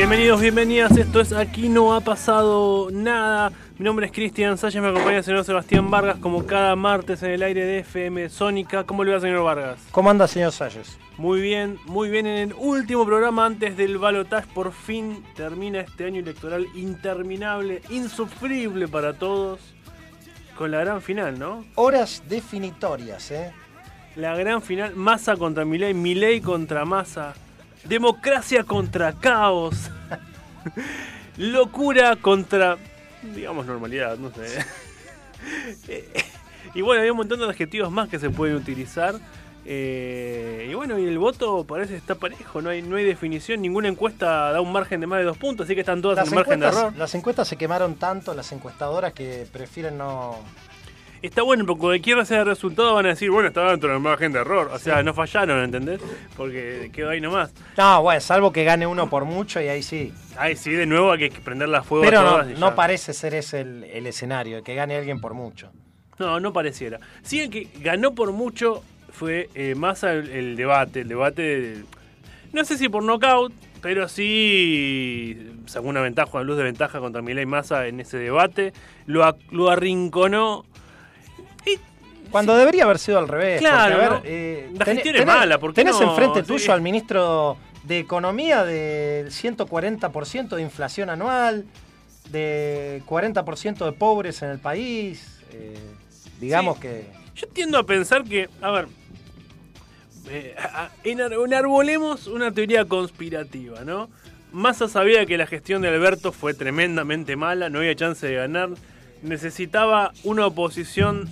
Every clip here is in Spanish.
Bienvenidos, bienvenidas. Esto es Aquí no ha pasado nada. Mi nombre es Cristian Salles, me acompaña el señor Sebastián Vargas como cada martes en el aire de FM Sónica. ¿Cómo le va, señor Vargas? ¿Cómo anda, señor Salles? Muy bien, muy bien. En el último programa antes del balotaje, por fin termina este año electoral interminable, insufrible para todos, con la gran final, ¿no? Horas definitorias, ¿eh? La gran final, Massa contra Milei, Milei contra Massa. Democracia contra caos. Locura contra, digamos, normalidad, no sé. y bueno, hay un montón de adjetivos más que se pueden utilizar. Eh, y bueno, y el voto parece que está parejo, no hay, no hay definición, ninguna encuesta da un margen de más de dos puntos, así que están todas Las en margen de error. las encuestas se quemaron tanto, las encuestadoras, que prefieren no... Está bueno, porque cualquier sea el resultado van a decir, bueno, estaba dentro del margen de error. O sea, no fallaron, ¿entendés? Porque quedó ahí nomás. No, bueno, salvo que gane uno por mucho y ahí sí. Ay, sí, de nuevo hay que prenderla a fuego Pero no, no parece ser ese el, el escenario, que gane alguien por mucho. No, no pareciera. Sí, el que ganó por mucho fue eh, más el, el debate. El debate, del- no sé si por knockout, pero sí sacó una ventaja, una luz de ventaja contra Milei Massa en ese debate. Lo, lo arrinconó. Cuando debería haber sido al revés. Claro, porque, a ¿no? ver, eh, La tenés- gestión es tenés- mala, ¿por qué Tenés no? enfrente Sí. tuyo al ministro de Economía del 140% de inflación anual, de 40% de pobres en el país. eh, digamos Sí. que... Yo tiendo a pensar que, a ver, eh, enarbolemos una teoría conspirativa, ¿no? Massa sabía que la gestión de Alberto fue tremendamente mala, no había chance de ganar, necesitaba una oposición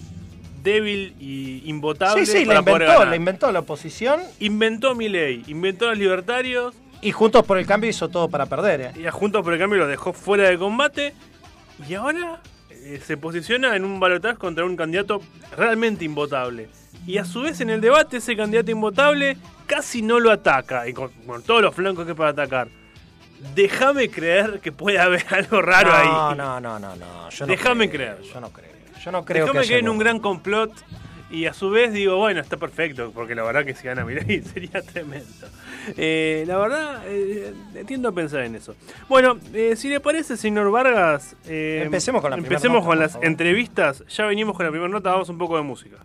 débil y invotable Sí, sí, para la poder inventó, ganar. la inventó la oposición inventó a Milei, inventó a los libertarios y Juntos por el Cambio hizo todo para perder. ¿eh? y a Juntos por el Cambio lo dejó fuera de combate y ahora eh, se posiciona en un balotaje contra un candidato realmente invotable. Y a su vez en el debate ese candidato invotable casi no lo ataca y con, con todos los flancos que para atacar. Déjame creer que puede haber algo raro no, ahí. No, no, no, no. No Déjame creer. Yo no creo. Yo no creo Déjame que creer haya en un gran complot y a su vez digo, bueno, está perfecto, porque la verdad que si gana Milei sería tremendo. Eh, la verdad, eh, tiendo a pensar en eso. Bueno, eh, si le parece, señor Vargas, eh, Empecemos con la empecemos nota, con las entrevistas. Ya venimos con la primera nota, vamos un poco de música.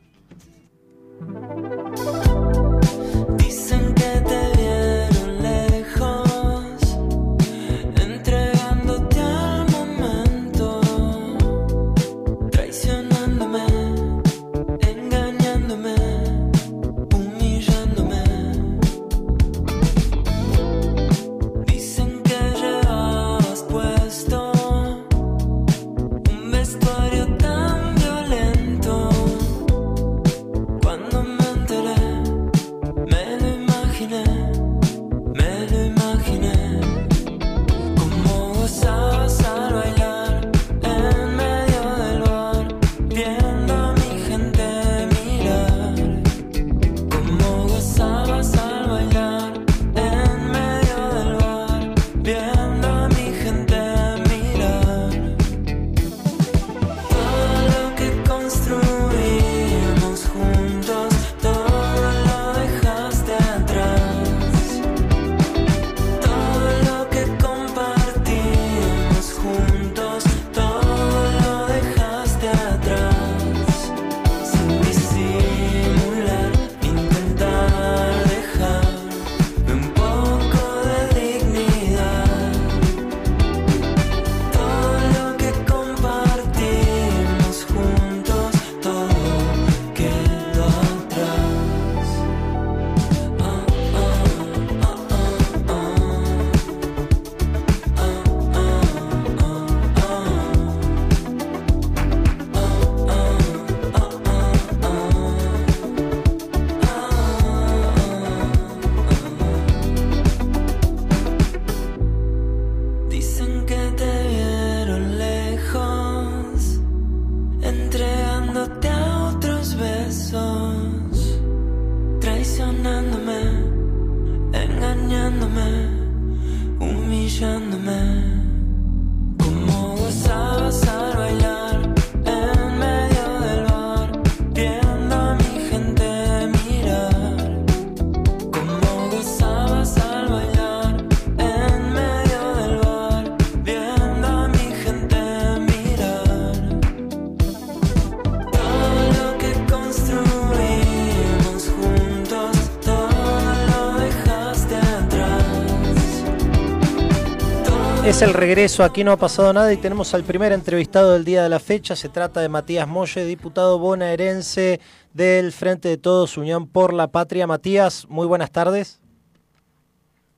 El regreso, aquí no ha pasado nada y tenemos al primer entrevistado del día de la fecha. Se trata de Matías Molle, diputado bonaerense del Frente de Todos, Unión por la Patria. Matías, muy buenas tardes.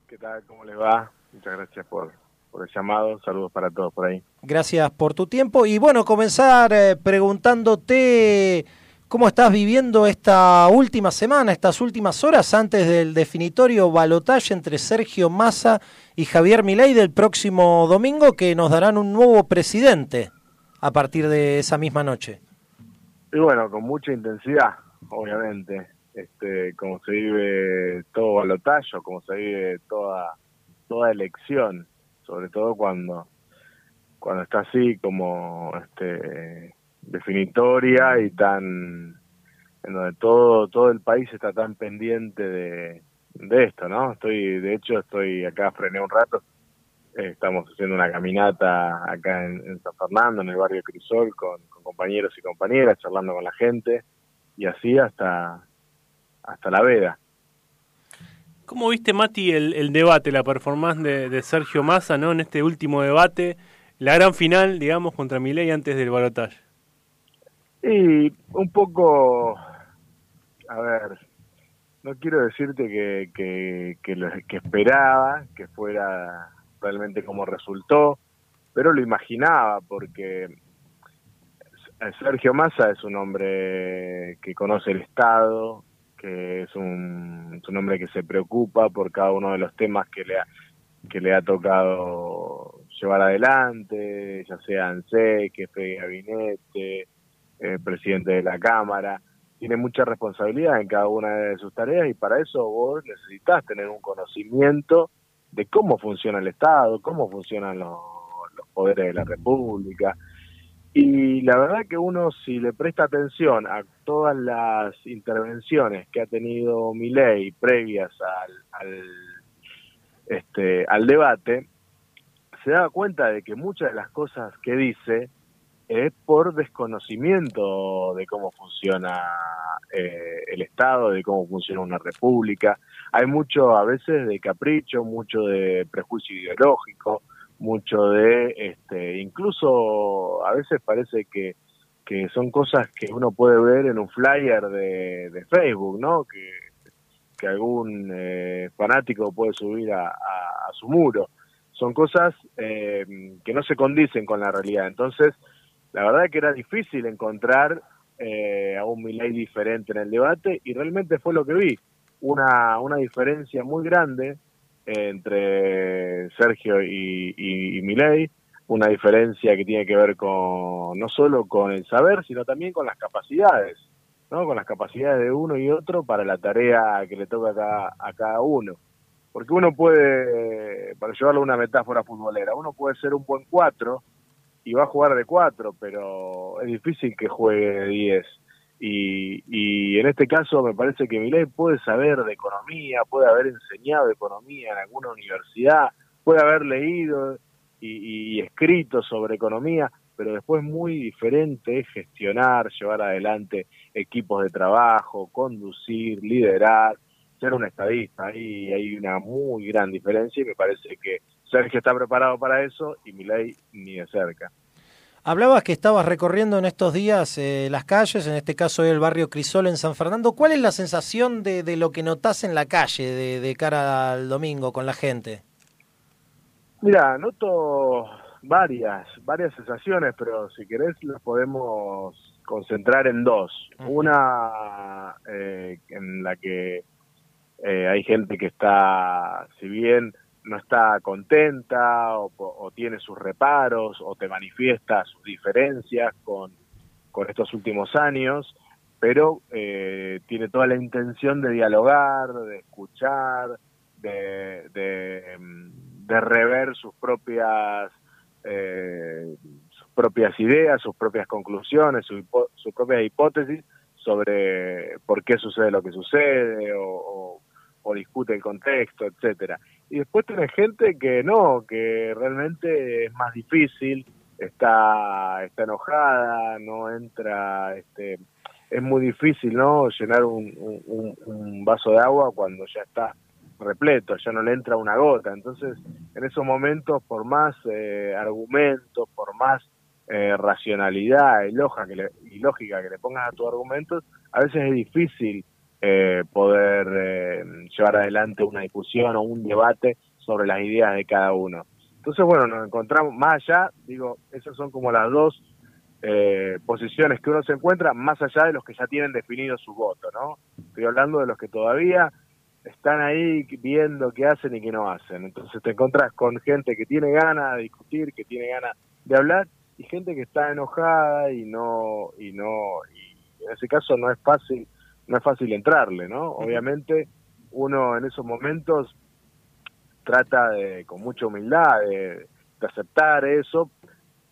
¿Qué tal? ¿Cómo les va? Muchas gracias por, por el llamado. Saludos para todos por ahí. Gracias por tu tiempo. Y bueno, comenzar eh, preguntándote cómo estás viviendo esta última semana, estas últimas horas antes del definitorio balotaje entre Sergio Massa y Javier Milei del próximo domingo, que nos darán un nuevo presidente a partir de esa misma noche. Y bueno, con mucha intensidad, obviamente. Este, como se vive todo balotaje, como se vive toda, toda elección, sobre todo cuando, cuando está así como este, definitoria y tan en donde todo todo el país está tan pendiente de, de esto, ¿no? Estoy, de hecho, estoy acá, frené un rato, eh, estamos haciendo una caminata acá en, San Fernando, en el barrio Crisol, con, compañeros y compañeras, charlando con la gente, y así hasta, hasta la veda. ¿Cómo viste, Mati, el, debate, la performance de, de Sergio Massa, ¿no? En este último debate, la gran final, digamos, contra Milei antes del balotaje. Y un poco, a ver, no quiero decirte que, que, que, lo, que esperaba que fuera realmente como resultó, pero lo imaginaba porque Sergio Massa es un hombre que conoce el Estado, que es un, es un hombre que se preocupa por cada uno de los temas que le ha, que le ha tocado llevar adelante, ya sea ANSE, jefe de gabinete, eh, presidente de la Cámara. Tiene mucha responsabilidad en cada una de sus tareas y para eso vos necesitas tener un conocimiento de cómo funciona el Estado, cómo funcionan los, poderes de la República. Y la verdad que uno si le presta atención a todas las intervenciones que ha tenido Milei previas al, al, este, al debate, se da cuenta de que muchas de las cosas que dice es por desconocimiento de cómo funciona eh, el Estado, de cómo funciona una república. Hay mucho a veces de capricho, mucho de prejuicio ideológico, mucho de, este, incluso a veces parece que, que son cosas que uno puede ver en un flyer de, de Facebook, ¿no? Que, que algún eh, fanático puede subir a, a, a, su muro. Son cosas eh, que no se condicen con la realidad. Entonces, la verdad que era difícil encontrar eh, a un Milei diferente en el debate y realmente fue lo que vi. Una, una diferencia muy grande entre Sergio y, y, y una diferencia que tiene que ver con no solo con el saber, sino también con las capacidades, ¿no? con las capacidades de uno y otro para la tarea que le toca a cada, a cada uno. Porque uno puede, para llevarlo a una metáfora futbolera, uno puede ser un buen cuatro y va a jugar de cuatro, pero es difícil que juegue de diez. Y, y en este caso me parece que Milei puede saber de economía, puede haber enseñado economía en alguna universidad, puede haber leído y, y escrito sobre economía, pero después muy diferente es gestionar, llevar adelante equipos de trabajo, conducir, liderar, ser un estadista. Ahí hay una muy gran diferencia y me parece que Sergio está preparado para eso y Milei ni de cerca. Hablabas que estabas recorriendo en estos días eh, las calles, en este caso el barrio Crisol en San Fernando. ¿Cuál es la sensación de, de lo que notás en la calle de, de, cara al domingo con la gente? Mira, noto varias, varias sensaciones, pero si querés las podemos concentrar en dos. Una eh, en la que eh, hay gente que está, si bien no está contenta o, tiene sus reparos o te manifiesta sus diferencias con, con estos últimos años, pero eh, tiene toda la intención de dialogar, de escuchar, de, de, de rever sus propias eh, sus propias ideas, sus propias conclusiones, su sus propias hipótesis sobre por qué sucede lo que sucede o, o- o discute el contexto, etcétera. Y después tenés gente que no, que realmente es más difícil, está, está enojada, no entra, este, es muy difícil, ¿no? Llenar un, un- un- vaso de agua cuando ya está repleto, ya no le entra una gota. Entonces, en esos momentos, por más eh, argumentos, por más eh, racionalidad y lógica, que le, y lógica que le pongas a tus argumentos, a veces es difícil eh, poder eh, llevar adelante una discusión o un debate sobre las ideas de cada uno. Entonces, bueno, nos encontramos más allá, digo, esas son como las dos eh, posiciones que uno se encuentra, más allá de los que ya tienen definido su voto, ¿no? Estoy hablando de los que todavía están ahí viendo qué hacen y qué no hacen. Entonces te encontrás con gente que tiene ganas de discutir, que tiene ganas de hablar, y gente que está enojada y no, y no, y en ese caso no es fácil, no es fácil entrarle, ¿no? Obviamente uno en esos momentos trata de, con mucha humildad de, de aceptar eso,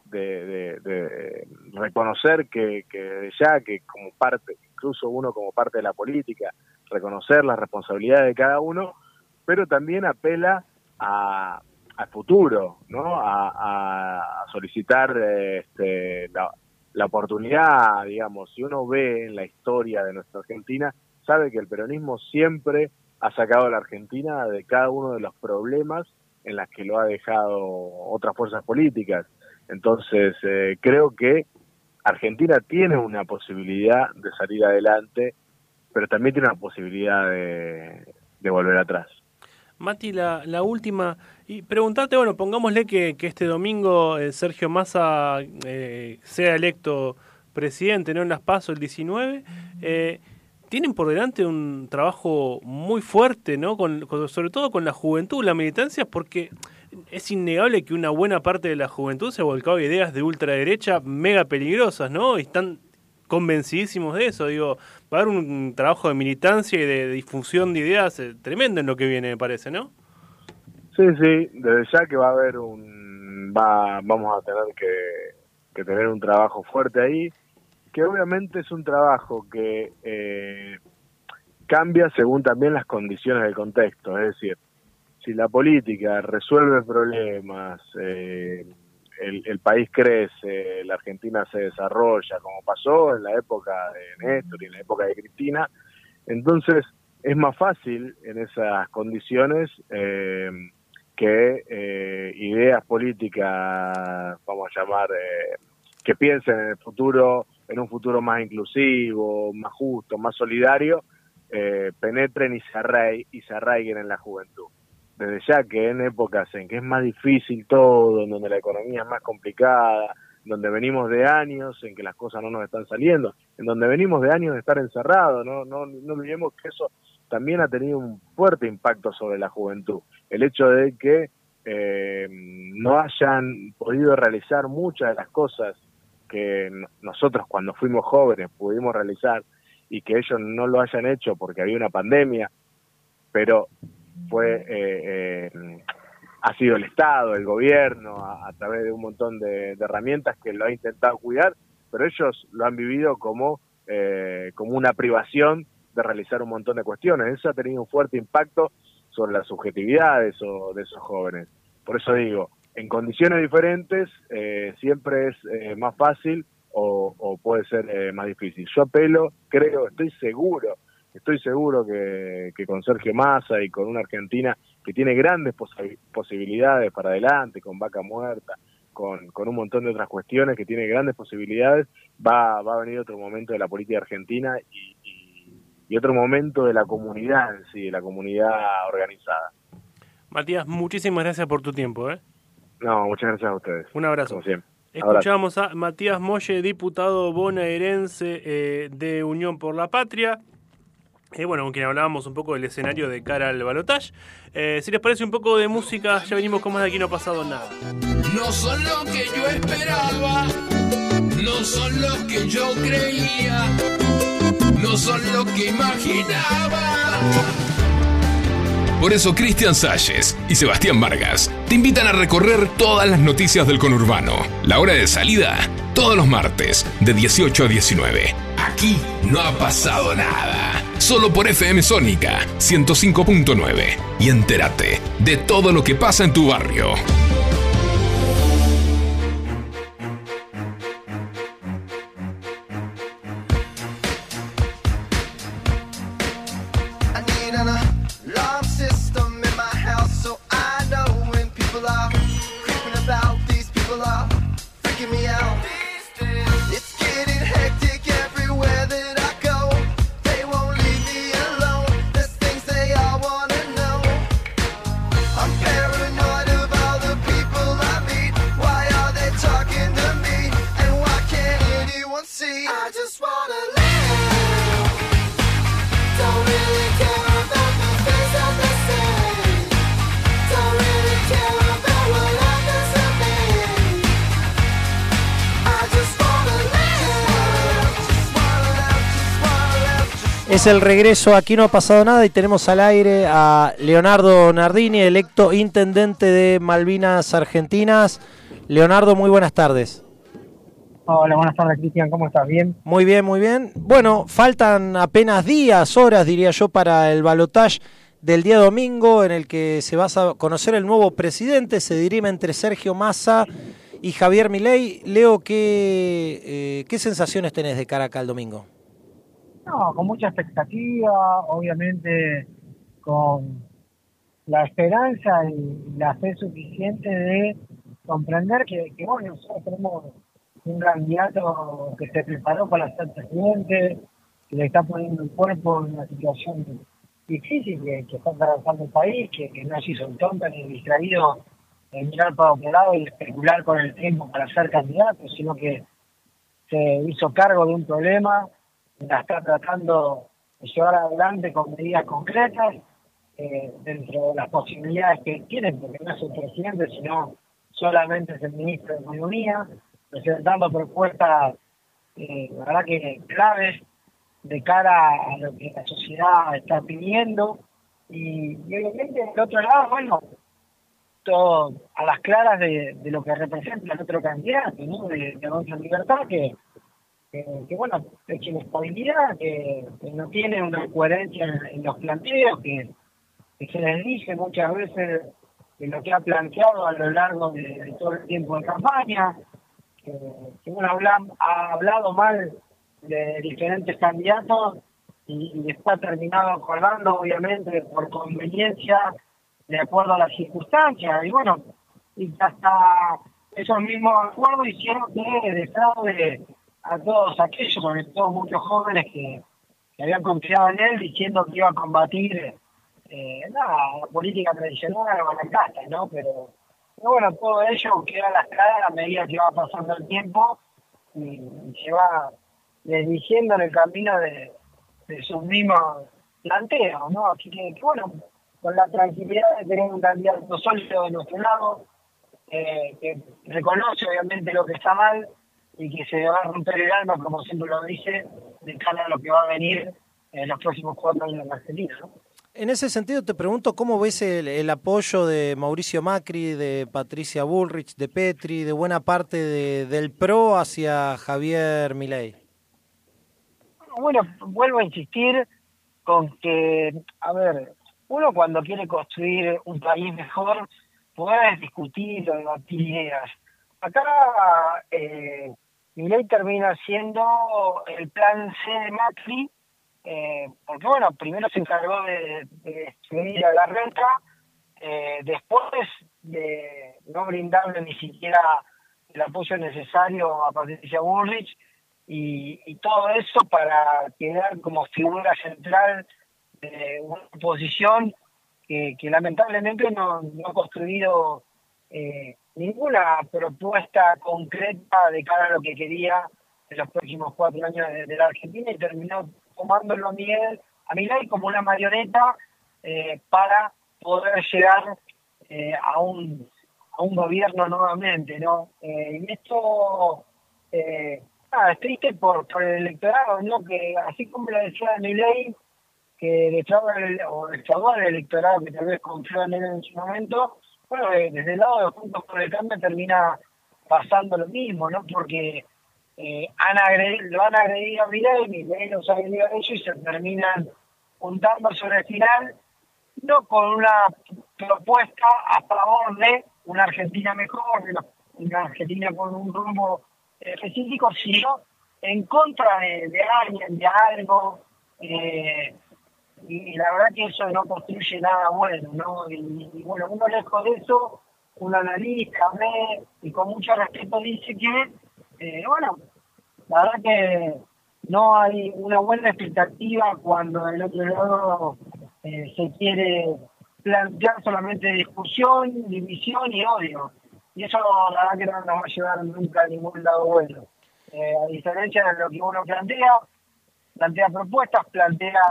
de, de- de reconocer que, que ya que como parte, incluso uno como parte de la política, reconocer las responsabilidades de cada uno, pero también apela a, al futuro, ¿no? A, a- solicitar este, la, la oportunidad, digamos, si uno ve en la historia de nuestra Argentina, sabe que el peronismo siempre ha sacado a la Argentina de cada uno de los problemas en las que lo ha dejado otras fuerzas políticas. Entonces, eh, creo que Argentina tiene una posibilidad de salir adelante, pero también tiene una posibilidad de, de volver atrás. Mati, la, la última, y preguntarte, bueno, pongámosle que, que este domingo eh, Sergio Massa eh, sea electo presidente, ¿no? En las PASO el 19. eh, tienen por delante un trabajo muy fuerte, ¿no? Con, con- sobre todo con la juventud, la militancia, porque es innegable que una buena parte de la juventud se ha volcado a ideas de ultraderecha mega peligrosas, ¿no? Y están convencidísimos de eso. Digo, va a haber un trabajo de militancia y de, difusión de ideas eh, tremendo en lo que viene, me parece, ¿no? Sí, sí, desde ya que va a haber un, va, vamos a tener que, que tener un trabajo fuerte ahí, que obviamente es un trabajo que eh, cambia según también las condiciones del contexto, es decir, si la política resuelve problemas, eh, el, el país crece, la Argentina se desarrolla, como pasó en la época de Néstor y en la época de Cristina, entonces es más fácil en esas condiciones eh, que eh, ideas políticas, vamos a llamar, eh, que piensen en el futuro, en un futuro más inclusivo, más justo, más solidario, eh, penetren y se, arrai- y se arraiguen en la juventud. Desde ya que en épocas en que es más difícil todo, en donde la economía es más complicada, donde venimos de años en que las cosas no nos están saliendo, en donde venimos de años de estar encerrados, no, no, no olvidemos que eso también ha tenido un fuerte impacto sobre la juventud. El hecho de que eh, no hayan podido realizar muchas de las cosas que nosotros cuando fuimos jóvenes pudimos realizar y que ellos no lo hayan hecho porque había una pandemia, pero fue eh, eh, ha sido el Estado, el gobierno, a, través de un montón de, herramientas que lo ha intentado cuidar, pero ellos lo han vivido como, eh, como una privación de realizar un montón de cuestiones. Eso ha tenido un fuerte impacto sobre la subjetividad de, eso- de esos jóvenes. Por eso digo, en condiciones diferentes eh, siempre es eh, más fácil o, o puede ser más difícil. Yo apelo, creo, estoy seguro, estoy seguro que, que con Sergio Massa y con una Argentina que tiene grandes posi- posibilidades para adelante, con vaca muerta, con, con un montón de otras cuestiones que tiene grandes posibilidades, va, va a venir otro momento de la política argentina y, y- y otro momento de la comunidad en sí, de la comunidad organizada. Matías, muchísimas gracias por tu tiempo. ¿eh? No, muchas gracias a ustedes. Un abrazo. Como siempre. Escuchamos a Matías Molle, diputado bonaerense eh, de Unión por la Patria. Eh, bueno, con quien hablábamos un poco del escenario de cara al balotaje. Eh, si les parece un poco de música, ya venimos con más de aquí no ha pasado nada. No son lo que yo esperaba, no son lo que yo creía, no son lo que imaginaba. Por eso Cristian Salles y Sebastián Vargas te invitan a recorrer todas las noticias del conurbano. La hora de salida, todos los martes, de 18 a 19. Aquí no ha pasado nada. Solo por FM Sónica 105.9. Y entérate de todo lo que pasa en tu barrio. Es el regreso, aquí no ha pasado nada y tenemos al aire a Leonardo Nardini, electo intendente de Malvinas Argentinas. Leonardo, muy buenas tardes. Hola, buenas tardes, Cristian. ¿Cómo estás? ¿Bien? Muy bien, muy bien. Bueno, faltan apenas días, horas, diría yo, para el balotaje del día domingo en el que se va a conocer el nuevo presidente. Se dirime entre Sergio Massa y Javier Milei. Leo, ¿qué, eh, ¿qué sensaciones tenés de cara acá al domingo? No, con mucha expectativa, obviamente con la esperanza y la fe suficiente de comprender que, que bueno, nosotros tenemos un candidato que se preparó para ser presidente, que le está poniendo el cuerpo en una situación difícil que, está atravesando el país, que, no se hizo el tonto ni distraído en mirar para otro lado y especular con el tiempo para ser candidato, sino que se hizo cargo de un problema, la está tratando de llevar adelante con medidas concretas eh, dentro de las posibilidades que tiene, porque no es el presidente, sino solamente es el ministro de Economía, presentando propuestas, eh, la verdad que claves de cara a lo que la sociedad está pidiendo. Y, obviamente, del otro lado, bueno, todo a las claras de, lo que representa el otro candidato, ¿no? De, de Avanza Libertad, que, que, que, bueno, es inestabilidad, que, no tiene una coherencia en, los planteos, que, que se les dice muchas veces de lo que ha planteado a lo largo de, de todo el tiempo de campaña, que, que bueno, habla, ha hablado mal de diferentes candidatos y, y está terminado acordando, obviamente, por conveniencia, de acuerdo a las circunstancias. Y bueno, y hasta esos mismos acuerdos hicieron que defraude a todos aquellos, sobre todo muchos jóvenes que, habían confiado en él, diciendo que iba a combatir eh, la política tradicional la casta, ¿no? Pero, pero bueno, todo ello queda a las claras a medida que va pasando el tiempo y, y se va desdiciendo en el camino de, sus mismos planteos, ¿no? Así que, bueno, con la tranquilidad de tener un candidato sólido de nuestro lado, eh, que reconoce obviamente lo que está mal y que se va a romper el alma, como siempre lo dice, de cara a lo que va a venir en los próximos cuatro años en Argentina. En ese sentido te pregunto cómo ves el, el, apoyo de Mauricio Macri, de Patricia Bullrich, de Petri, de buena parte de, del PRO hacia Javier Milei. Bueno, vuelvo a insistir con que, a ver, uno cuando quiere construir un país mejor, puede discutir o debatir ideas. Acá eh, Milei termina siendo el plan C de Macri, eh, porque bueno, primero se encargó de, de destruir a la renta, eh, después de no brindarle ni siquiera el apoyo necesario a Patricia Bullrich, y, todo eso para quedar como figura central de una oposición que, lamentablemente no, no, ha construido eh, ninguna propuesta concreta de cara a lo que quería en los próximos cuatro años de la Argentina y terminó tomándolo a Miguel, a Milay como una marioneta eh, para poder llegar eh, a un a un gobierno nuevamente, ¿no? Eh, y esto es triste por, por el electorado, ¿no? Que así como lo decía Milei, que defrauda el, o defraudó al electorado que tal vez confió en él en su momento, bueno, desde el lado de Juntos por el Cambio termina pasando lo mismo, ¿no? Porque eh, han agredido, lo han agredido a Milei, Milei los ha agredido a ellos y se terminan juntando sobre el final, no con una propuesta a favor de una Argentina mejor, una- Argentina con un rumbo específico, sino en contra de, alguien, de algo, eh, y, la verdad que eso no construye nada bueno, ¿no? Y, y bueno, uno lejos de eso, un analista ve y con mucho respeto dice que, eh, bueno, la verdad que no hay una buena expectativa cuando del otro lado eh, se quiere plantear solamente discusión, división y odio. Y eso la verdad que no nos va a llevar nunca a ningún lado bueno. Eh, a diferencia de lo que uno plantea, plantea propuestas, plantea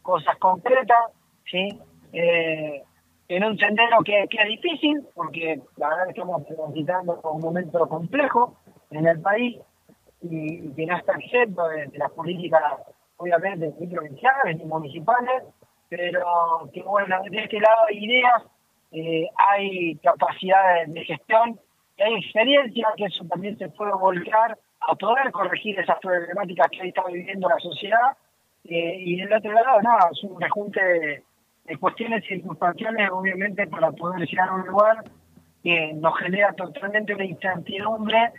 cosas concretas, ¿sí? En un sendero que, que es difícil, porque la verdad que estamos transitando por un momento complejo en el país y, que no está exento de, las políticas, obviamente, ni provinciales ni municipales, pero que bueno, de este lado hay ideas, eh, hay capacidad de, gestión hay experiencia que eso también se puede volcar a poder corregir esas problemáticas que hoy está viviendo la sociedad. Eh, y del otro lado, nada, es un rejunte de, de cuestiones circunstanciales, obviamente, para poder llegar a un lugar que nos genera totalmente una incertidumbre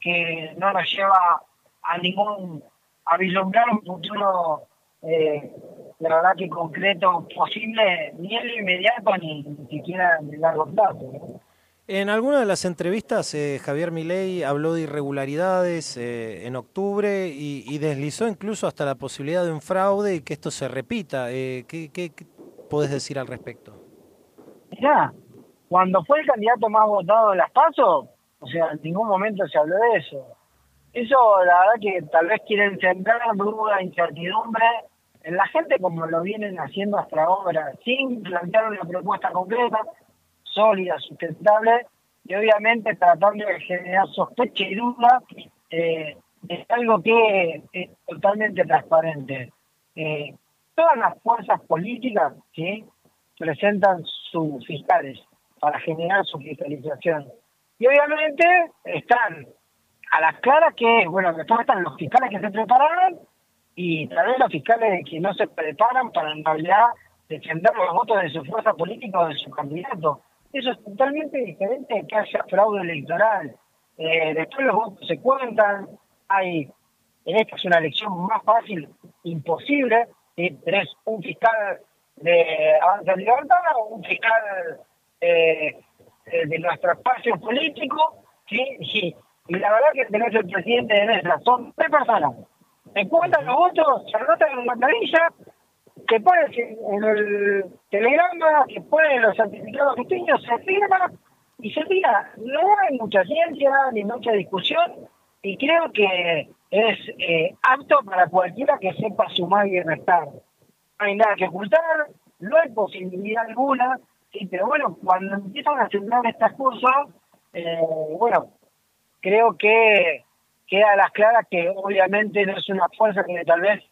que no nos lleva a ningún, a vislumbrar un futuro, eh, la verdad que concreto posible, ni en lo inmediato ni, ni siquiera en el largo plazo. ¿no? En alguna de las entrevistas, eh, Javier Milei habló de irregularidades eh, en octubre y, y deslizó incluso hasta la posibilidad de un fraude y que esto se repita. Eh, ¿qué, qué, qué podés decir al respecto? Mirá, cuando fue el candidato más votado en las PASO, o sea, en ningún momento se habló de eso. Eso, la verdad que tal vez quieren sembrar duda, incertidumbre en la gente como lo vienen haciendo hasta ahora, sin plantear una propuesta concreta, sólida, sustentable, y obviamente tratando de generar sospecha y duda, eh, es algo que es totalmente transparente. Eh, todas las fuerzas políticas ¿sí? presentan sus fiscales para generar su fiscalización. Y obviamente están a las claras que, bueno, después están los fiscales que se prepararon y tal vez los fiscales que no se preparan para en realidad defender los votos de su fuerza política o de su candidato. Eso es totalmente diferente de que haya fraude electoral. Eh, después los votos se cuentan, hay, en esta es una elección más fácil, imposible, ¿sí? tenés un fiscal de Avanza Libertad, un fiscal eh, de nuestro espacio político, ¿sí? y, y la verdad que tenés el presidente de mesa, son tres personas, se cuentan los votos, se anotan en la planilla, que pones en el telegrama, que ponen los certificados justiños, se firma y se tira. No hay mucha ciencia ni mucha discusión y creo que es eh, apto para cualquiera que sepa sumar y restar. No hay nada que ocultar, no hay posibilidad alguna, sí, pero bueno, cuando empiezan a sembrar estas cosas, eh, bueno, creo que queda a las claras que obviamente no es una fuerza que tal vez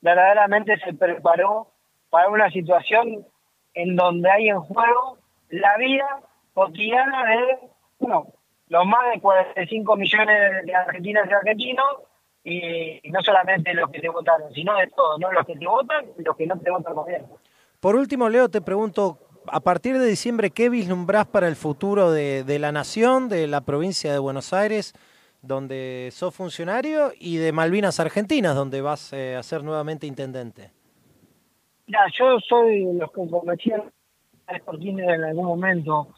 verdaderamente se preparó para una situación en donde hay en juego la vida cotidiana de bueno, los más de 45 millones de argentinas y argentinos y no solamente los que te votaron, sino de todos, no los que te votan y los que no te votan también. Por último, Leo, te pregunto, a partir de diciembre, ¿qué vislumbrás para el futuro de, la nación, de la provincia de Buenos Aires, donde sos funcionario, y de Malvinas Argentinas, donde vas eh, a ser nuevamente intendente? Mira, yo soy los que convencieron a Sportines en algún momento.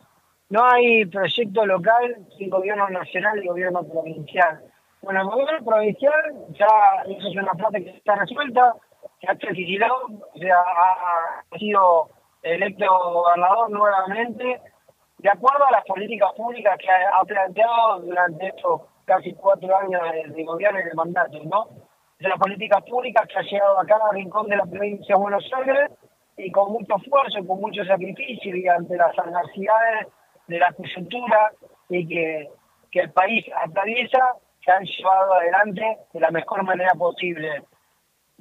No hay proyecto local sin gobierno nacional y gobierno provincial. Bueno, el gobierno provincial ya eso es una parte que está resuelta, que ha Kicillof, o sea, ha sido electo gobernador nuevamente, de acuerdo a las políticas públicas que ha, planteado durante estos casi cuatro años de, de gobierno y de mandato, ¿no? De las políticas públicas que ha llegado a cada rincón de la provincia de Buenos Aires y con mucho esfuerzo, con mucho sacrificio y ante las adversidades de la coyuntura y que, que el país atraviesa, se han llevado adelante de la mejor manera posible.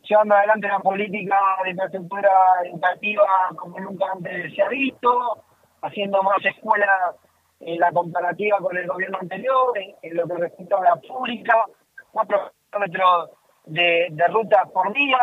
Llevando adelante una política de infraestructura educativa como nunca antes se ha visto, haciendo más escuelas en la comparativa con el gobierno anterior, en, lo que respecta a la pública, cuatro kilómetros de, de ruta por día,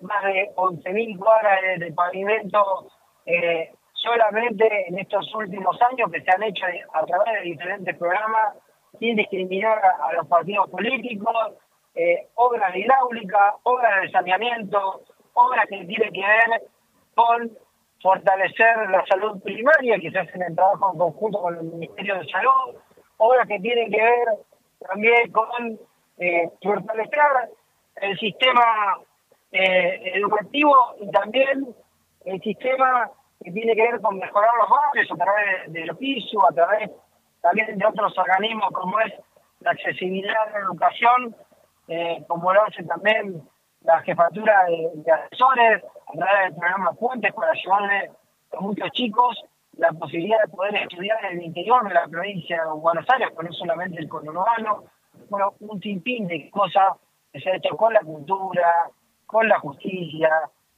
más de 11.000 cuadras de, pavimento eh, solamente en estos últimos años que se han hecho a través de diferentes programas sin discriminar a los partidos políticos, eh, obras de hidráulica, obras de saneamiento, obras que tienen que ver con fortalecer la salud primaria, que se hacen en trabajo en conjunto con el Ministerio de Salud, obras que tienen que ver también con eh, fortalecer el sistema eh, educativo y también el sistema que tiene que ver con mejorar los barrios a través de, de los pisos, a través también de otros organismos como es la accesibilidad a la educación, eh, como lo hace también la jefatura de, asesores, a través del programa Puentes para llevarle a muchos chicos la posibilidad de poder estudiar en el interior de la provincia de Buenos Aires, pero no solamente el conurbano, bueno, un sinfín de cosas que se ha hecho con la cultura, con la justicia,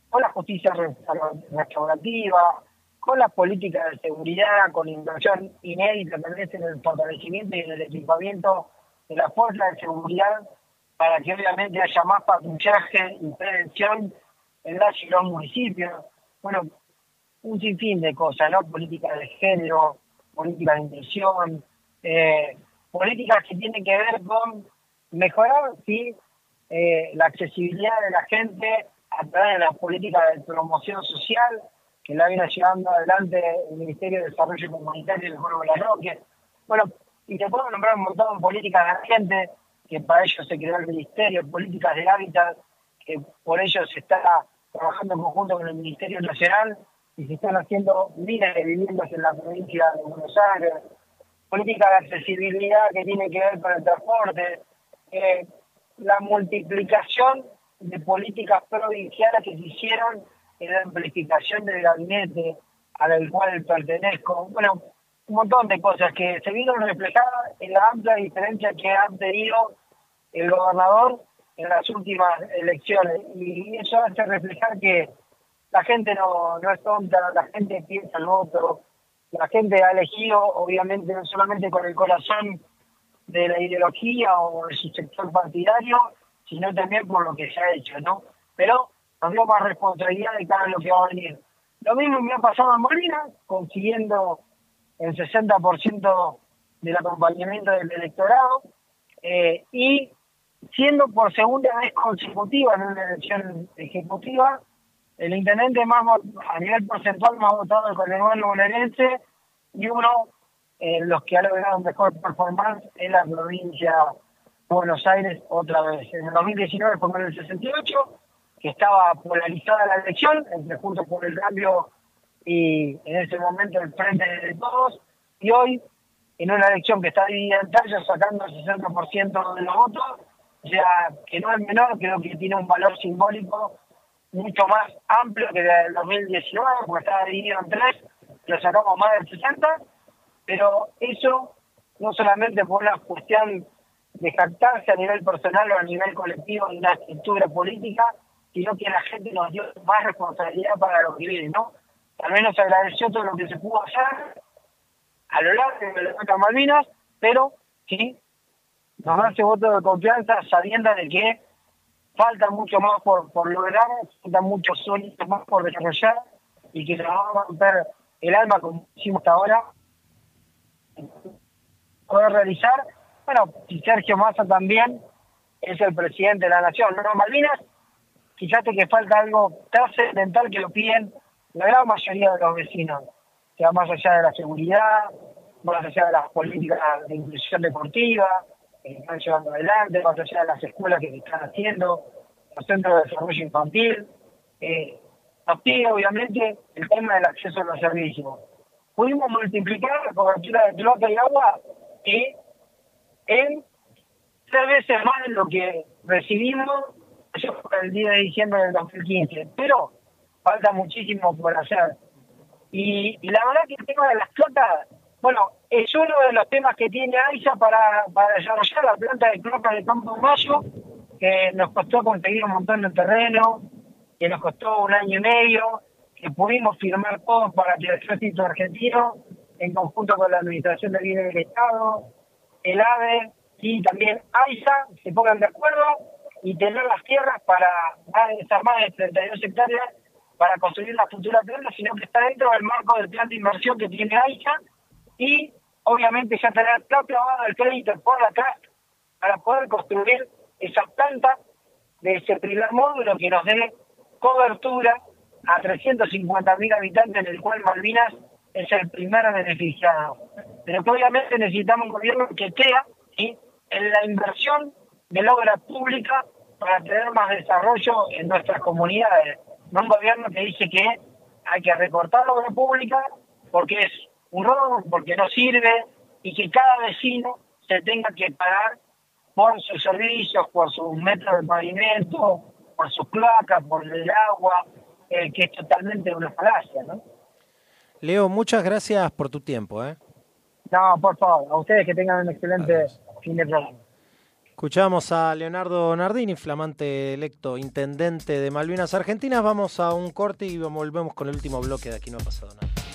con la justicia restaura- restaurativa, con las políticas de seguridad, con inversión inédita también en el fortalecimiento y en el equipamiento de las fuerzas de seguridad para que obviamente haya más patrullaje y prevención en las y los municipios. Bueno, un sinfín de cosas, ¿no? Políticas de género, políticas de inclusión, eh, políticas que tienen que ver con mejorar, sí, eh, la accesibilidad de la gente a través de las políticas de promoción social que la viene llevando adelante el Ministerio de Desarrollo Comunitario del Pueblo de la Roque. Bueno, y te puedo nombrar un montón de políticas de ambiente, que para ello se creó el Ministerio, políticas de hábitat, que por ello se está trabajando en conjunto con el Ministerio Nacional y se están haciendo miles de viviendas en la provincia de Buenos Aires, política de accesibilidad que tiene que ver con el transporte, eh, la multiplicación de políticas provinciales que se hicieron en la amplificación del gabinete al cual pertenezco. Bueno, un montón de cosas que se vieron reflejadas en la amplia diferencia que ha tenido el gobernador en las últimas elecciones. Y eso hace reflejar que la gente no, no es tonta, la gente piensa en otro, la gente ha elegido, obviamente, no solamente con el corazón de la ideología o de su sector partidario, sino también por lo que se ha hecho, ¿no? Pero nos dio más responsabilidad de cara a lo que va a venir. Lo mismo me ha pasado en Molina, consiguiendo el 60% del acompañamiento del electorado eh, y siendo por segunda vez consecutiva en una elección ejecutiva el intendente más a nivel porcentual más votado del conurbano bonaerense y uno eh, los que ha logrado mejor performance en la provincia de Buenos Aires otra vez. En el 2019 fue con el 68, que estaba polarizada la elección entre Juntos por el Cambio y en ese momento el Frente de Todos, y hoy en una elección que está dividida en tallos, sacando el 60% de los votos, sea, que no es menor, creo que tiene un valor simbólico mucho más amplio que el 2019, porque estaba dividido en tres, lo sacamos más del 60, pero eso no solamente por una cuestión de jactarse a nivel personal o a nivel colectivo en una estructura política, sino que la gente nos dio más responsabilidad para lo que viene, ¿no? También nos agradeció todo lo que se pudo hacer a lo largo de las Malvinas, pero sí, nos da ese voto de confianza sabiendo de que falta mucho más por, por lograr, falta muchos sueños más por desarrollar y que nos vamos a romper el alma como hicimos hasta ahora poder realizar. Bueno, y Sergio Massa también es el presidente de la nación. No, Malvinas, fíjate que falta algo trascendental que lo piden la gran mayoría de los vecinos, que va más allá de la seguridad, más allá de las políticas de inclusión deportiva, que se están llevando adelante, más allá de las escuelas que se están haciendo, los centros de desarrollo infantil. Eh, obviamente el tema del acceso a los servicios. Pudimos multiplicar la cobertura de cloaca y agua y en tres veces más de lo que recibimos el día de diciembre del 2015. Pero falta muchísimo por hacer. Y, la verdad que el tema de las cloacas, bueno, es uno de los temas que tiene AISA para, desarrollar la planta de cloacas de Campo Mayo, que nos costó conseguir un montón de terreno, que nos costó un año y medio, que pudimos firmar todo para que el ejército argentino, en conjunto con la Administración de Bienes del Estado, el AVE y también AISA, se pongan de acuerdo y tener las tierras para más esas más de 32 hectáreas para construir la futura planta, sino que está dentro del marco del plan de inversión que tiene AISA y obviamente ya está aprobado el crédito por la CAS para poder construir esa planta de ese primer módulo que nos dé cobertura a 350.000 habitantes, en el cual Malvinas es el primer beneficiado. Pero que obviamente necesitamos un gobierno que crea en la inversión de la obra pública para tener más desarrollo en nuestras comunidades. No un gobierno que dice que hay que recortar la obra pública porque es un robo, porque no sirve y que cada vecino se tenga que pagar por sus servicios, por sus metros de pavimento, por sus placas, por el agua, eh, que es totalmente una falacia, ¿no? Leo, muchas gracias por tu tiempo. ¿eh? No, por favor, a ustedes que tengan un excelente fin de programa. Escuchamos a Leonardo Nardini, flamante electo intendente de Malvinas Argentinas. Vamos a un corte y volvemos con el último bloque de Aquí no ha pasado nada.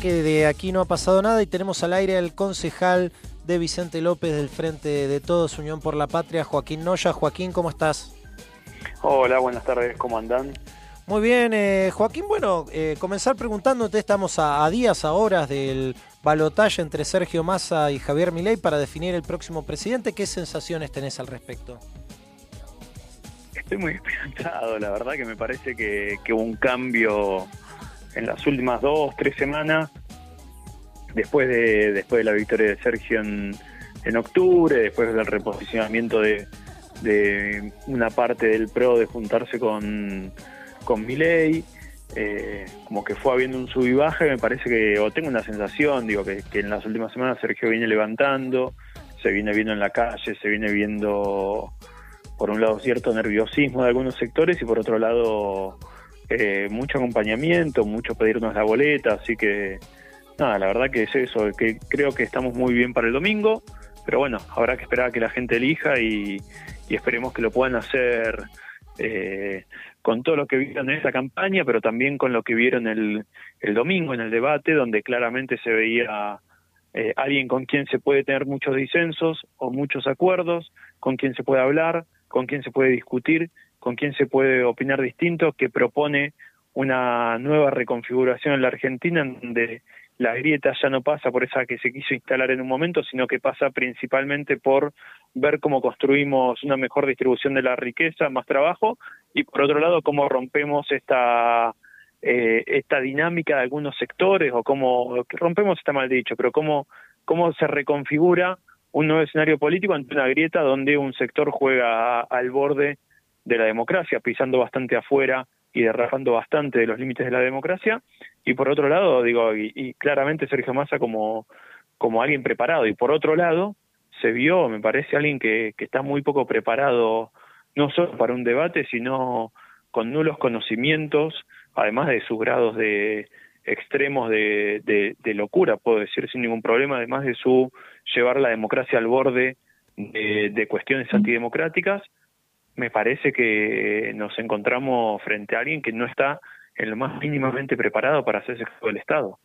Bloque de Aquí no ha pasado nada y tenemos al aire al concejal de Vicente López del Frente de Todos, Unión por la Patria, Joaquín Noya. Joaquín, ¿cómo estás? Hola, buenas tardes, ¿cómo andan? Muy bien, eh, Joaquín. Bueno, eh, comenzar preguntándote, estamos a, a días, a horas del balotaje entre Sergio Massa y Javier Milei para definir el próximo presidente. ¿Qué sensaciones tenés al respecto? Estoy muy esperanzado, la verdad que me parece que, que hubo un cambio en las últimas dos, tres semanas, después de, después de la victoria de Sergio en, en octubre, después del reposicionamiento de, de una parte del PRO de juntarse con, con Milei, eh, como que fue habiendo un sub y baja y me parece que, o tengo una sensación, digo, que, que en las últimas semanas Sergio viene levantando, se viene viendo en la calle, se viene viendo por un lado cierto nerviosismo de algunos sectores y por otro lado eh, mucho acompañamiento, mucho pedirnos la boleta, así que nada, la verdad que es eso, que creo que estamos muy bien para el domingo, pero bueno, habrá que esperar a que la gente elija y, esperemos que lo puedan hacer eh, con todo lo que vieron en esa campaña, pero también con lo que vieron el, el domingo en el debate, donde claramente se veía eh, alguien con quien se puede tener muchos disensos o muchos acuerdos, con quien se puede hablar, con quien se puede discutir, con quien se puede opinar distinto, que propone una nueva reconfiguración en la Argentina, en donde la grieta ya no pasa por esa que se quiso instalar en un momento, sino que pasa principalmente por ver cómo construimos una mejor distribución de la riqueza, más trabajo, y por otro lado, cómo rompemos esta eh, esta dinámica de algunos sectores o cómo rompemos está mal dicho, pero cómo cómo se reconfigura un nuevo escenario político ante una grieta donde un sector juega al borde de la democracia, pisando bastante afuera y derrapando bastante de los límites de la democracia, y por otro lado, digo, y, y claramente Sergio Massa como, como alguien preparado, y por otro lado, se vio, me parece, alguien que, que está muy poco preparado, no solo para un debate, sino con nulos conocimientos, además de sus grados de extremos de, de, de locura, puedo decir sin ningún problema, además de su llevar la democracia al borde de, de cuestiones antidemocráticas, me parece que nos encontramos frente a alguien que no está en lo más mínimamente preparado para hacerse cargo del Estado.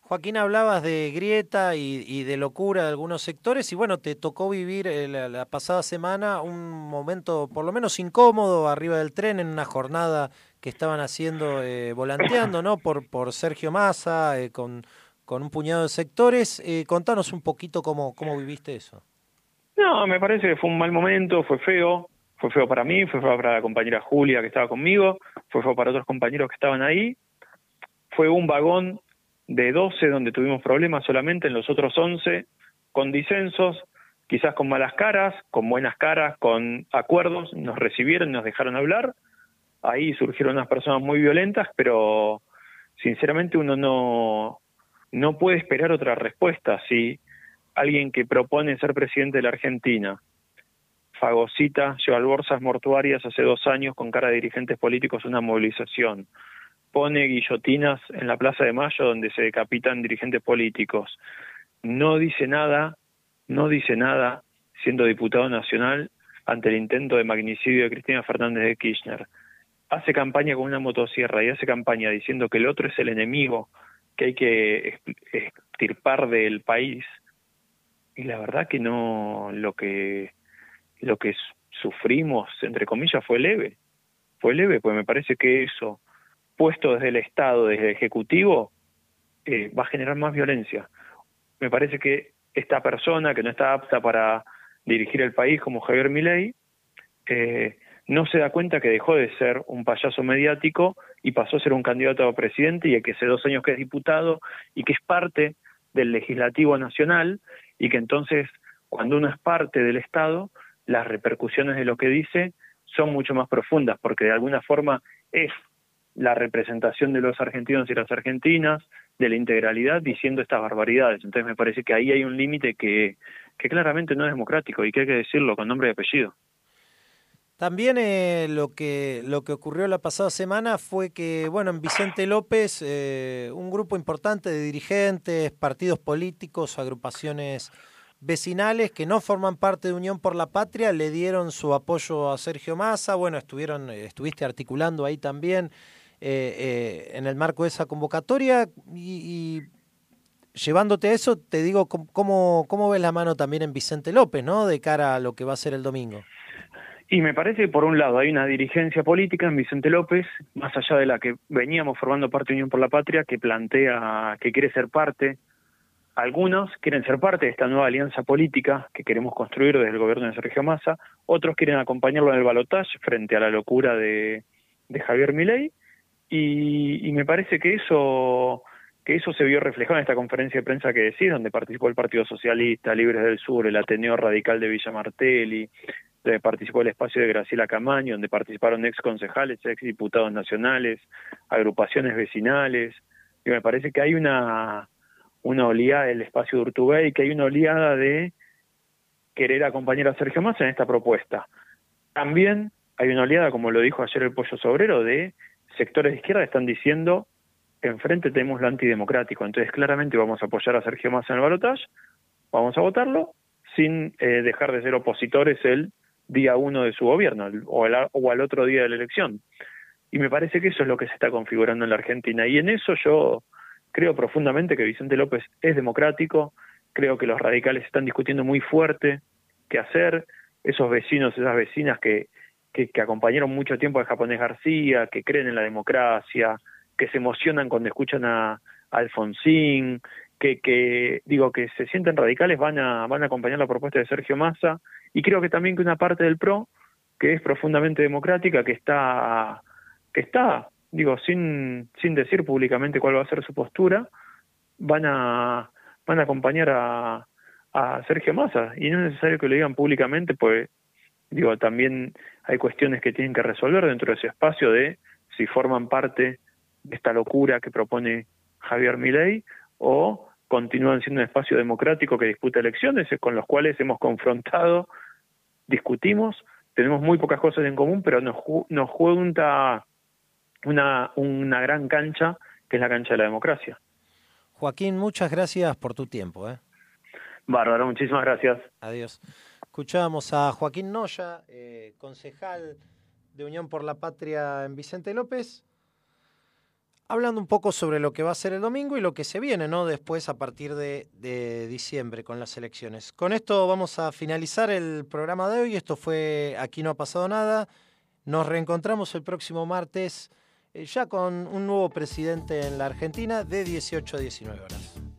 Joaquín, hablabas de grieta y, y de locura de algunos sectores y bueno, te tocó vivir eh, la, la pasada semana un momento por lo menos incómodo arriba del tren en una jornada que estaban haciendo eh, volanteando, ¿no? Por, por Sergio Massa, eh, con, con un puñado de sectores. Eh, contanos un poquito cómo, cómo viviste eso. No, me parece que fue un mal momento, fue feo, fue feo para mí, fue feo para la compañera Julia que estaba conmigo, fue feo para otros compañeros que estaban ahí. Fue un vagón de 12 donde tuvimos problemas solamente, en los otros 11 con disensos, quizás con malas caras, con buenas caras, con acuerdos, nos recibieron, nos dejaron hablar. Ahí surgieron unas personas muy violentas, pero sinceramente uno no, no puede esperar otra respuesta. Si alguien que propone ser presidente de la Argentina fagocita, lleva bolsas mortuarias hace dos años con cara de dirigentes políticos una movilización, pone guillotinas en la Plaza de Mayo donde se decapitan dirigentes políticos, no dice nada, no dice nada siendo diputado nacional ante el intento de magnicidio de Cristina Fernández de Kirchner. Hace campaña con una motosierra y hace campaña diciendo que el otro es el enemigo que hay que extirpar del país. Y la verdad que no, lo que lo que sufrimos, entre comillas, fue leve. Fue leve, pues me parece que eso, puesto desde el Estado, desde el Ejecutivo, eh, va a generar más violencia. Me parece que esta persona que no está apta para dirigir el país, como Javier Milei, eh, no se da cuenta que dejó de ser un payaso mediático y pasó a ser un candidato a presidente y que hace dos años que es diputado y que es parte del legislativo nacional y que entonces cuando uno es parte del Estado las repercusiones de lo que dice son mucho más profundas, porque de alguna forma es la representación de los argentinos y las argentinas, de la integralidad, diciendo estas barbaridades. Entonces me parece que ahí hay un límite que, que claramente no es democrático y que hay que decirlo con nombre y apellido. También eh, lo que lo que ocurrió la pasada semana fue que, bueno, en Vicente López, eh, un grupo importante de dirigentes, partidos políticos, agrupaciones vecinales que no forman parte de Unión por la Patria le dieron su apoyo a Sergio Massa. Bueno, estuvieron, eh, estuviste articulando ahí también eh, en el marco de esa convocatoria y, y, llevándote a eso, te digo cómo, cómo ves la mano también en Vicente López, ¿no? De cara a lo que va a ser el domingo. Y me parece que por un lado hay una dirigencia política en Vicente López, más allá de la que veníamos formando parte de Unión por la Patria, que plantea que quiere ser parte. Algunos quieren ser parte de esta nueva alianza política que queremos construir desde el gobierno de Sergio Massa, otros quieren acompañarlo en el balotaje frente a la locura de, Javier Milei, y, me parece que eso que eso se vio reflejado en esta conferencia de prensa que decís, donde participó el Partido Socialista, Libres del Sur, el Ateneo Radical de Villa Martelli, donde participó el espacio de Graciela Camaño, donde participaron ex concejales, ex diputados nacionales, agrupaciones vecinales, y me parece que hay una una oleada del espacio de Urtubey, que hay una oleada de querer acompañar a Sergio Massa en esta propuesta. También hay una oleada, como lo dijo ayer el Pollo Sobrero, de sectores de izquierda que están diciendo enfrente tenemos lo antidemocrático. Entonces, claramente vamos a apoyar a Sergio Massa en el balotaje, vamos a votarlo, sin eh, dejar de ser opositores el día uno de su gobierno el- o, o al otro día de la elección. Y me parece que eso es lo que se está configurando en la Argentina. Y en eso yo creo profundamente que Vicente López es democrático, creo que los radicales están discutiendo muy fuerte qué hacer, esos vecinos, esas vecinas que, que, que acompañaron mucho tiempo al japonés García, que creen en la democracia, que se emocionan cuando escuchan a, Alfonsín, que, que digo que se sienten radicales van a van a acompañar la propuesta de Sergio Massa. Y creo que también que una parte del PRO que es profundamente democrática que está que está digo sin sin decir públicamente cuál va a ser su postura van a van a acompañar a a Sergio Massa. Y no es necesario que lo digan públicamente pues digo también hay cuestiones que tienen que resolver dentro de ese espacio de si forman parte esta locura que propone Javier Milei o continúan siendo un espacio democrático que disputa elecciones con los cuales hemos confrontado, discutimos, tenemos muy pocas cosas en común, pero nos, nos junta una, una gran cancha que es la cancha de la democracia. Joaquín, muchas gracias por tu tiempo. ¿eh? Bárbaro, muchísimas gracias. Adiós. Escuchábamos a Joaquín Noya, eh, concejal de Unión por la Patria en Vicente López, hablando un poco sobre lo que va a ser el domingo y lo que se viene, ¿no? Después a partir de, de diciembre con las elecciones. Con esto vamos a finalizar el programa de hoy. Esto fue Aquí no ha pasado nada. Nos reencontramos el próximo martes eh, ya con un nuevo presidente en la Argentina de 18 a 19 horas.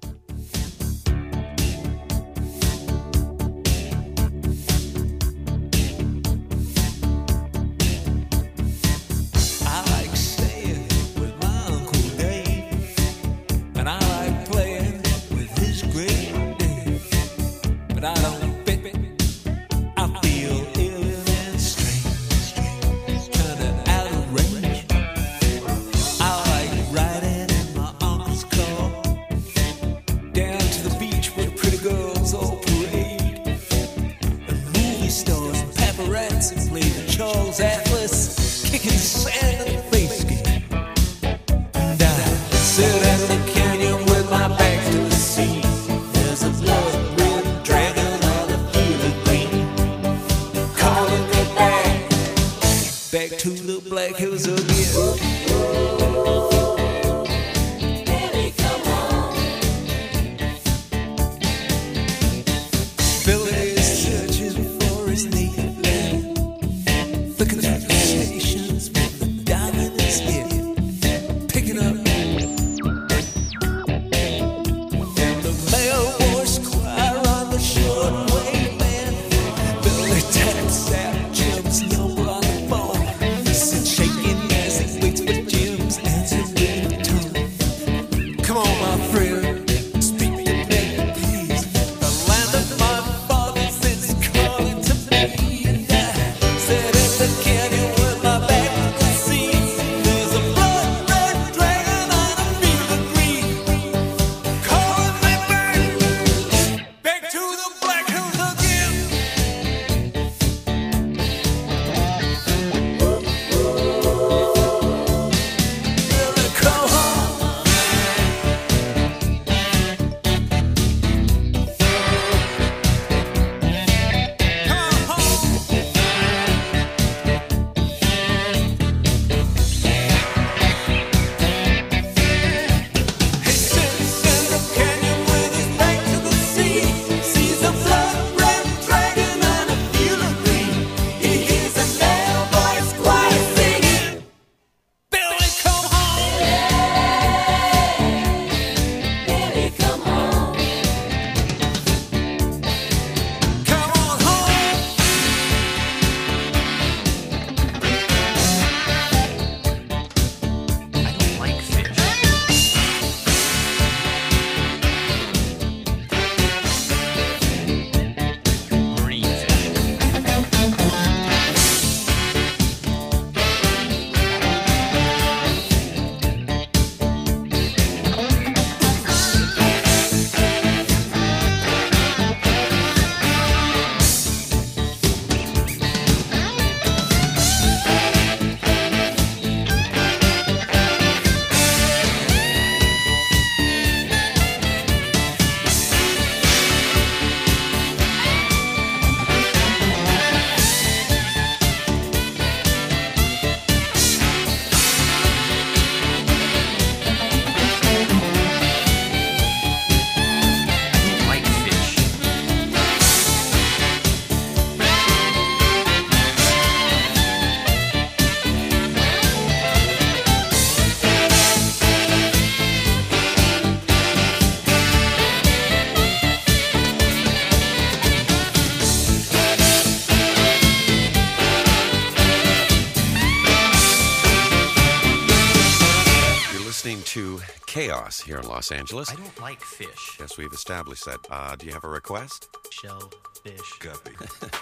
Here in Los Angeles. I don't like fish. Yes, we've established that. Uh, do you have a request? Shell, fish, Guppy.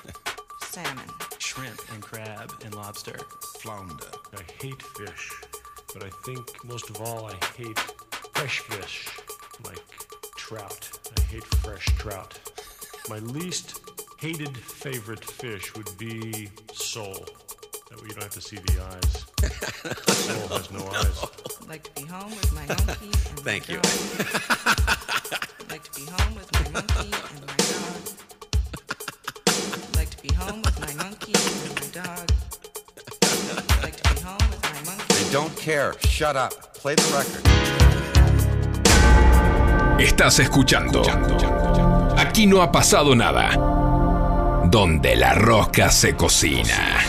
Salmon. shrimp, and crab, and lobster. Flounder. I hate fish, but I think most of all I hate fresh fish, like trout. I hate fresh trout. My least hated favorite fish would be sole. That way you don't have to see the eyes. Sole has no eyes. Like to be home with my monkey and Thank my you. dog. like to be home with my monkey and my dog. like to be home with my monkey and my dog. like to be home with my monkey. They don't care. Shut up. Play the record. Estás escuchando. Aquí no ha pasado nada. Donde la rosca se cocina.